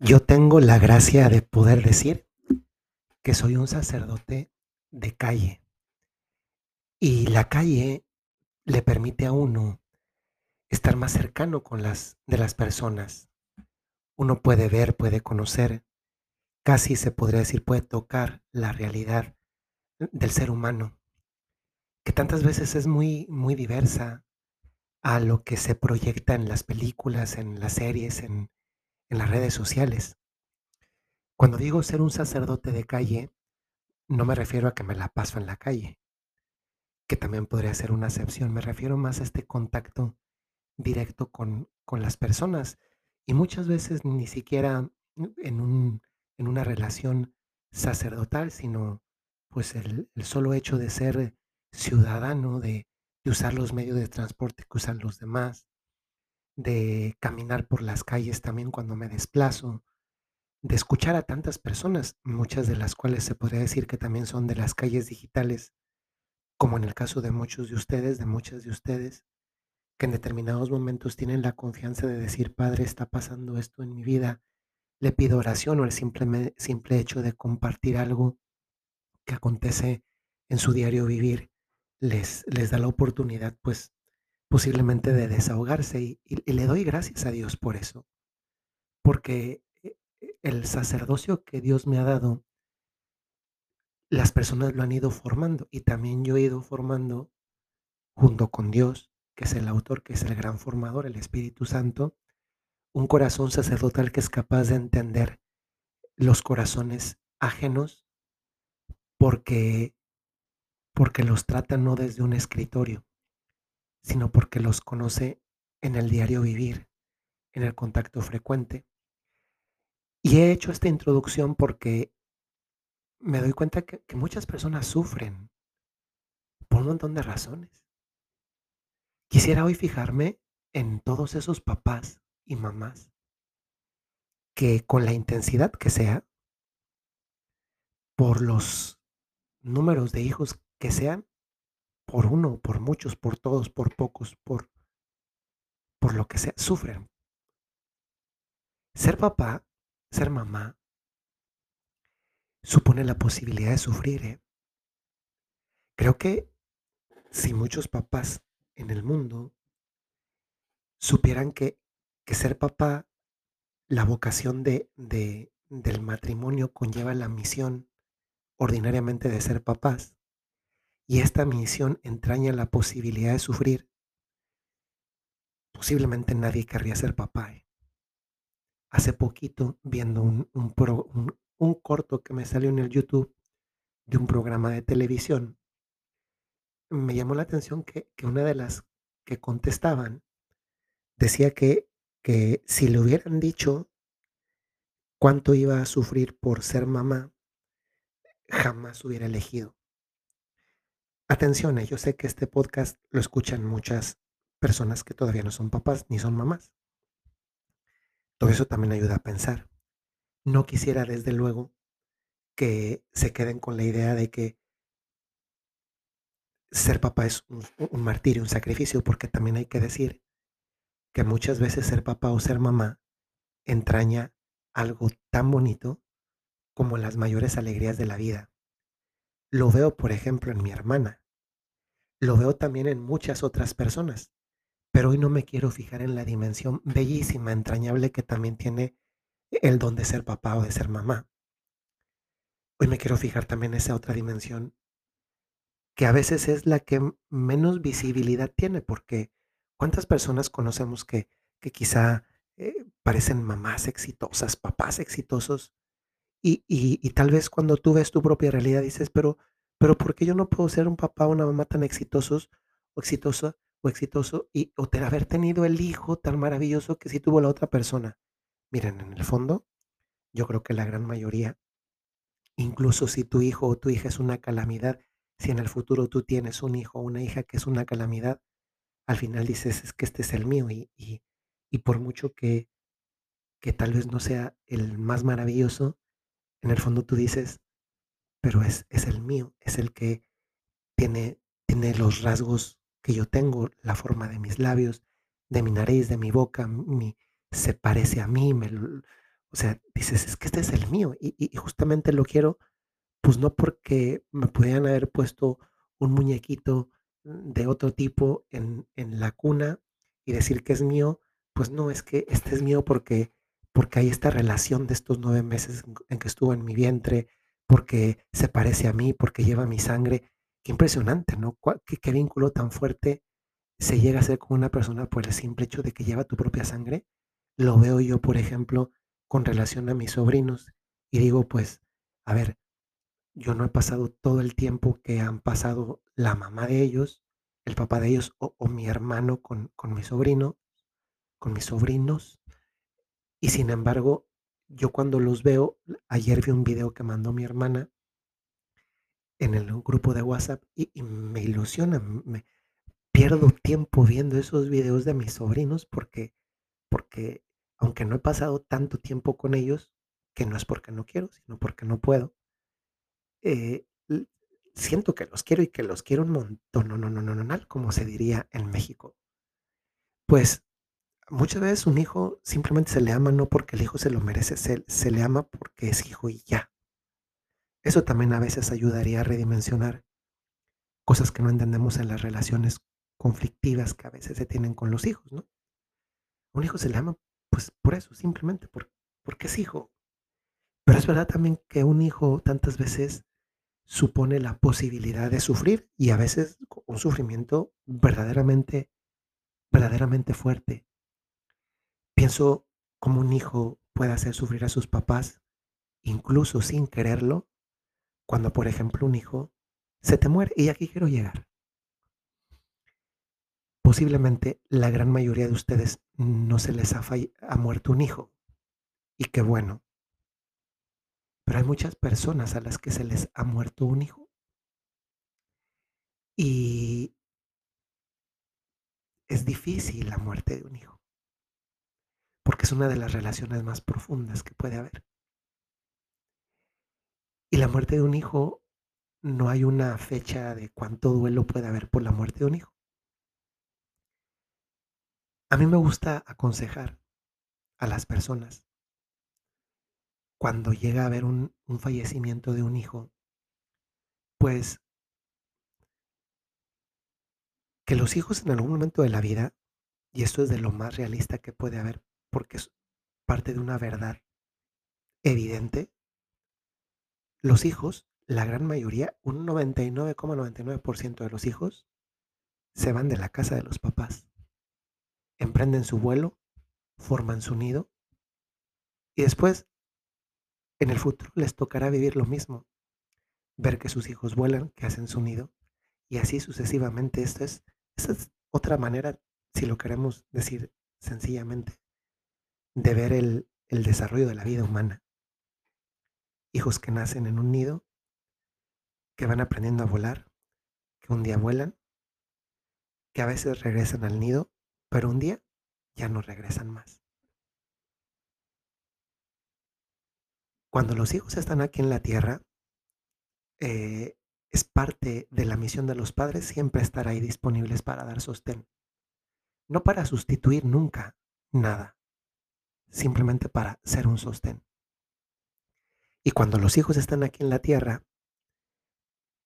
Yo tengo la gracia de poder decir que soy un sacerdote de calle. Y la calle le permite a uno estar más cercano con las de las personas. Uno puede ver, puede conocer, casi se podría decir, puede tocar la realidad del ser humano, que tantas veces es muy muy diversa a lo que se proyecta en las películas, en las series, en en las redes sociales. Cuando digo ser un sacerdote de calle, no me refiero a que me la paso en la calle, que también podría ser una excepción. Me refiero más a este contacto directo con, con las personas y muchas veces ni siquiera en, un, en una relación sacerdotal, sino pues el, solo hecho de ser ciudadano, de, de usar los medios de transporte que usan los demás, de caminar por las calles también cuando me desplazo, de escuchar a tantas personas, muchas de las cuales se podría decir que también son de las calles digitales, como en el caso de muchos de ustedes, de muchas de ustedes, que en determinados momentos tienen la confianza de decir, Padre, está pasando esto en mi vida, le pido oración o el simple, simple hecho de compartir algo que acontece en su diario vivir, les, les da la oportunidad, pues, posiblemente de desahogarse y, y le doy gracias a Dios por eso, porque eh, eh, el sacerdocio que Dios me ha dado, las personas lo han ido formando y también yo he ido formando junto con Dios, que es el autor, que es el gran formador, el Espíritu Santo, un corazón sacerdotal que es capaz de entender los corazones ajenos porque porque los trata no desde un escritorio, sino porque los conoce en el diario vivir, en el contacto frecuente. Y he hecho esta introducción porque me doy cuenta que, que muchas personas sufren por un montón de razones. Quisiera hoy fijarme en todos esos papás y mamás que con la intensidad que sea, por los números de hijos que sean, por uno, por muchos, por todos, por pocos, por, por lo que sea, sufren. Ser papá, ser mamá, supone la posibilidad de sufrir. ¿eh? Creo que si muchos papás en el mundo supieran que, que ser papá, la vocación de, de, del matrimonio conlleva la misión ordinariamente de ser papás, y esta misión entraña la posibilidad de sufrir, posiblemente nadie querría ser papá. ¿eh? Hace poquito, viendo un, un, un corto que me salió en el YouTube de un programa de televisión, me llamó la atención que, que una de las que contestaban decía que, que si le hubieran dicho cuánto iba a sufrir por ser mamá, jamás hubiera elegido. Atención, eh, yo sé que este podcast lo escuchan muchas personas que todavía no son papás ni son mamás. Todo eso también ayuda a pensar. No quisiera, desde luego, que se queden con la idea de que ser papá es un, un, martirio, un sacrificio, porque también hay que decir que muchas veces ser papá o ser mamá entraña algo tan bonito como las mayores alegrías de la vida. Lo veo, por ejemplo, en mi hermana. Lo veo también en muchas otras personas. Pero hoy no me quiero fijar en la dimensión bellísima, entrañable que también tiene el don de ser papá o de ser mamá. Hoy me quiero fijar también en esa otra dimensión que a veces es la que menos visibilidad tiene, porque ¿cuántas personas conocemos que, que quizá eh, parecen mamás exitosas, papás exitosos, y, y, y tal vez cuando tú ves tu propia realidad dices, pero, pero ¿por qué yo no puedo ser un papá o una mamá tan exitosos o exitosa o exitoso y o te, haber tenido el hijo tan maravilloso que sí tuvo la otra persona? Miren, en el fondo, yo creo que la gran mayoría, incluso si tu hijo o tu hija es una calamidad, si en el futuro tú tienes un hijo o una hija que es una calamidad, al final dices, es que este es el mío y, y, y por mucho que, que tal vez no sea el más maravilloso, en el fondo tú dices, pero es, es el mío, es el que tiene, tiene los rasgos que yo tengo, la forma de mis labios, de mi nariz, de mi boca, mi, se parece a mí, me, O sea, dices, es que este es el mío y, y- justamente lo quiero, pues no porque me pudieran haber puesto un muñequito de otro tipo en, en la cuna y decir que es mío, pues no, es que este es mío porque, porque hay esta relación de estos nueve meses en que estuvo en mi vientre, porque se parece a mí, porque lleva mi sangre. Qué impresionante, ¿no? Qué, vínculo tan fuerte se llega a ser con una persona por el simple hecho de que lleva tu propia sangre. Lo veo yo, por ejemplo, con relación a mis sobrinos y digo, pues, a ver, yo no he pasado todo el tiempo que han pasado la mamá de ellos, el papá de ellos o, o mi hermano con, con mi sobrino, con mis sobrinos. Y sin embargo, yo cuando los veo, ayer vi un video que mandó mi hermana en el grupo de WhatsApp y, me ilusiona, me pierdo tiempo viendo esos videos de mis sobrinos porque porque aunque no he pasado tanto tiempo con ellos, que no es porque no quiero, sino porque no puedo, eh, siento que los quiero y que los quiero un montón, no, no, no, no, no, como se diría en México. Pues muchas veces un hijo simplemente se le ama no porque el hijo se lo merece, se, se le ama porque es hijo y ya. Eso también a veces ayudaría a redimensionar cosas que no entendemos en las relaciones conflictivas que a veces se tienen con los hijos, ¿no? Un hijo se le ama pues por eso, simplemente por, porque es hijo. Pero es verdad también que un hijo tantas veces supone la posibilidad de sufrir y a veces un sufrimiento verdaderamente, verdaderamente fuerte. Pienso cómo un hijo puede hacer sufrir a sus papás, incluso sin quererlo, cuando por ejemplo un hijo se te muere. Y aquí quiero llegar. Posiblemente la gran mayoría de ustedes no se les ha, ha muerto un hijo. Y qué bueno. Pero hay muchas personas a las que se les ha muerto un hijo. Y es difícil la muerte de un hijo, es una de las relaciones más profundas que puede haber. Y la muerte de un hijo, no hay una fecha de cuánto duelo puede haber por la muerte de un hijo. A mí me gusta aconsejar a las personas cuando llega a haber un, un fallecimiento de un hijo, pues que los hijos en algún momento de la vida, y esto es de lo más realista que puede haber, porque es parte de una verdad evidente, los hijos, la gran mayoría, un 99,99% de los hijos, se van de la casa de los papás, emprenden su vuelo, forman su nido y después en el futuro les tocará vivir lo mismo, ver que sus hijos vuelan, que hacen su nido y así sucesivamente. Esto es, esta es otra manera, si lo queremos decir sencillamente, de ver el, el desarrollo de la vida humana. Hijos que nacen en un nido, que van aprendiendo a volar, que un día vuelan, que a veces regresan al nido, pero un día ya no regresan más. Cuando los hijos están aquí en la tierra, eh, es parte de la misión de los padres siempre estar ahí disponibles para dar sostén. No para sustituir nunca nada, simplemente para ser un sostén. Y cuando los hijos están aquí en la tierra,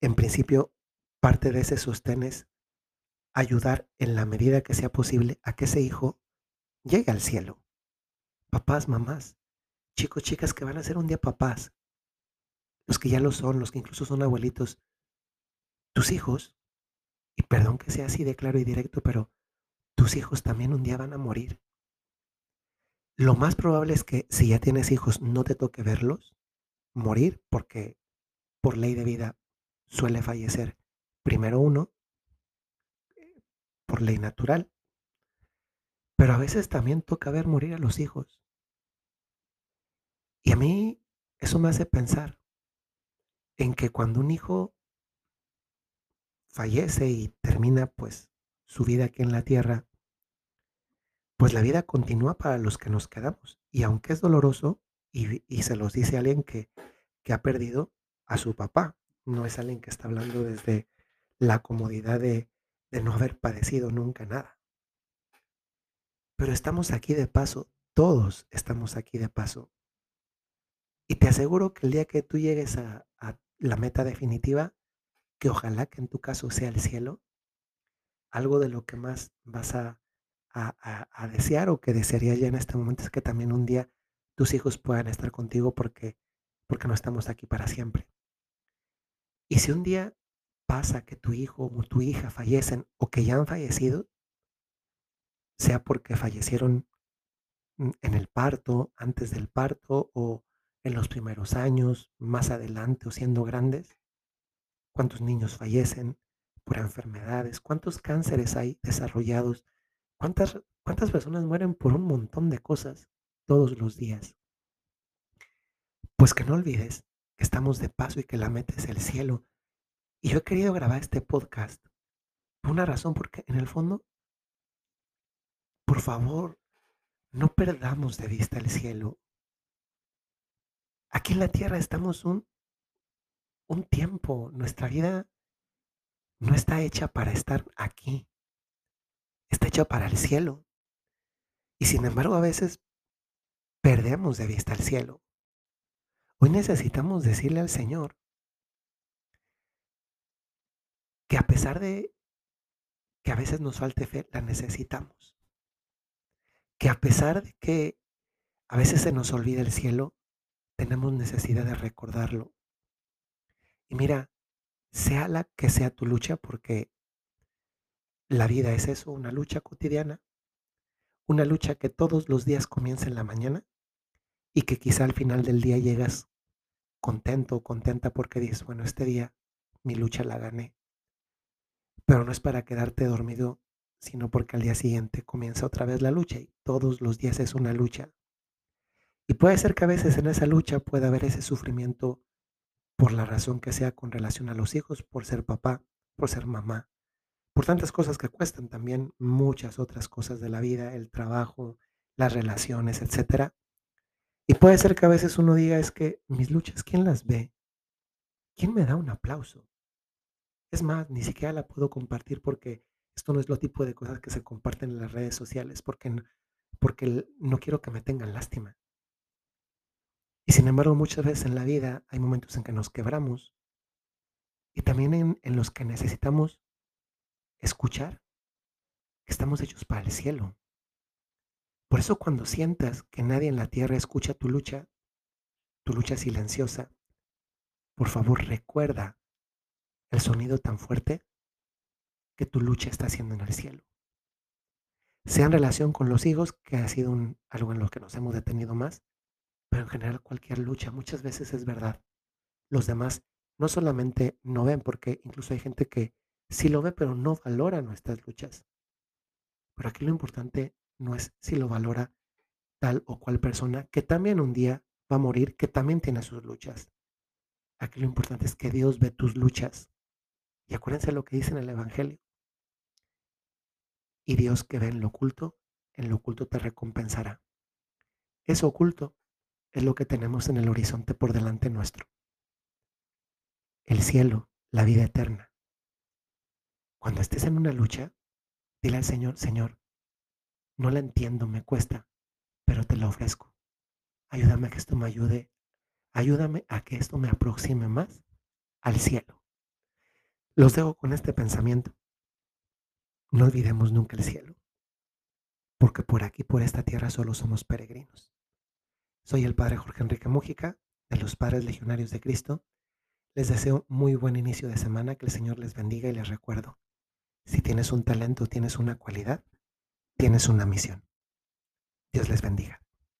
en principio, parte de ese sostén es ayudar en la medida que sea posible a que ese hijo llegue al cielo. Papás, mamás, chicos, chicas que van a ser un día papás, los que ya lo son, los que incluso son abuelitos, tus hijos, y perdón que sea así de claro y directo, pero tus hijos también un día van a morir. Lo más probable es que si ya tienes hijos no te toque verlos morir porque por ley de vida suele fallecer primero uno por ley natural, pero a veces también toca ver morir a los hijos. Y a mí eso me hace pensar en que cuando un hijo fallece y termina pues su vida aquí en la tierra, pues la vida continúa para los que nos quedamos. Y aunque es doloroso, y, se los dice alguien que, que ha perdido a su papá, no es alguien que está hablando desde la comodidad de, de no haber padecido nunca nada. Pero estamos aquí de paso, todos estamos aquí de paso. Y te aseguro que el día que tú llegues a la meta definitiva, que ojalá que en tu caso sea el cielo, algo de lo que más vas a, a- desear o que desearía ya en este momento es que también un día tus hijos puedan estar contigo porque, porque no estamos aquí para siempre. Y si un día pasa que tu hijo o tu hija fallecen o que ya han fallecido, sea porque fallecieron en el parto, antes del parto o en los primeros años, más adelante o siendo grandes, cuántos niños fallecen por enfermedades, cuántos cánceres hay desarrollados, cuántas, cuántas personas mueren por un montón de cosas todos los días. Pues que no olvides que estamos de paso y que la meta es el cielo. Y yo he querido grabar este podcast por una razón, porque en el fondo, por favor, no perdamos de vista el cielo. Aquí en la tierra estamos un, un tiempo, nuestra vida no está hecha para estar aquí, está hecha para el cielo. Y sin embargo, a veces perdemos de vista el cielo. Hoy necesitamos decirle al Señor que a pesar de que a veces nos falte fe, la necesitamos. Que a pesar de que a veces se nos olvida el cielo, tenemos necesidad de recordarlo. Y mira, sea la que sea tu lucha, porque la vida es eso, una lucha cotidiana, una lucha que todos los días comienza en la mañana y que quizá al final del día llegas contento o contenta porque dices, bueno, este día mi lucha la gané. Pero no es para quedarte dormido, sino porque al día siguiente comienza otra vez la lucha y todos los días es una lucha. Y puede ser que a veces en esa lucha pueda haber ese sufrimiento por la razón que sea con relación a los hijos, por ser papá, por ser mamá, por tantas cosas que cuestan también, muchas otras cosas de la vida, el trabajo, las relaciones, etcétera. Y puede ser que a veces uno diga, es que mis luchas, ¿quién las ve? ¿Quién me da un aplauso? Es más, ni siquiera la puedo compartir porque esto no es lo tipo de cosas que se comparten en las redes sociales, porque, porque no quiero que me tengan lástima. Y sin embargo, muchas veces en la vida hay momentos en que nos quebramos y también en, en los que necesitamos escuchar que estamos hechos para el cielo. Por eso cuando sientas que nadie en la tierra escucha tu lucha, tu lucha silenciosa, por favor recuerda el sonido tan fuerte que tu lucha está haciendo en el cielo. Sea en relación con los hijos, que ha sido un- algo en lo que nos hemos detenido más, pero en general cualquier lucha muchas veces es verdad. Los demás no solamente no ven, porque incluso hay gente que sí lo ve, pero no valora nuestras luchas. Pero aquí lo importante no es si lo valora tal o cual persona, que también un día va a morir, que también tiene sus luchas. Aquí lo importante es que Dios ve tus luchas. Y acuérdense lo que dice en el Evangelio. Y Dios que ve en lo oculto, en lo oculto te recompensará. Eso oculto es lo que tenemos en el horizonte por delante nuestro. El cielo, la vida eterna. Cuando estés en una lucha, dile al Señor, Señor, no la entiendo, me cuesta, pero te la ofrezco. Ayúdame a que esto me ayude. Ayúdame a que esto me aproxime más al cielo. Los dejo con este pensamiento. No olvidemos nunca el cielo, porque por aquí, por esta tierra, solo somos peregrinos. Soy el Padre Jorge Enrique Mújica, de los Padres Legionarios de Cristo. Les deseo muy buen inicio de semana, que el Señor les bendiga y les recuerdo, si tienes un talento, tienes una cualidad, tienes una misión. Dios les bendiga.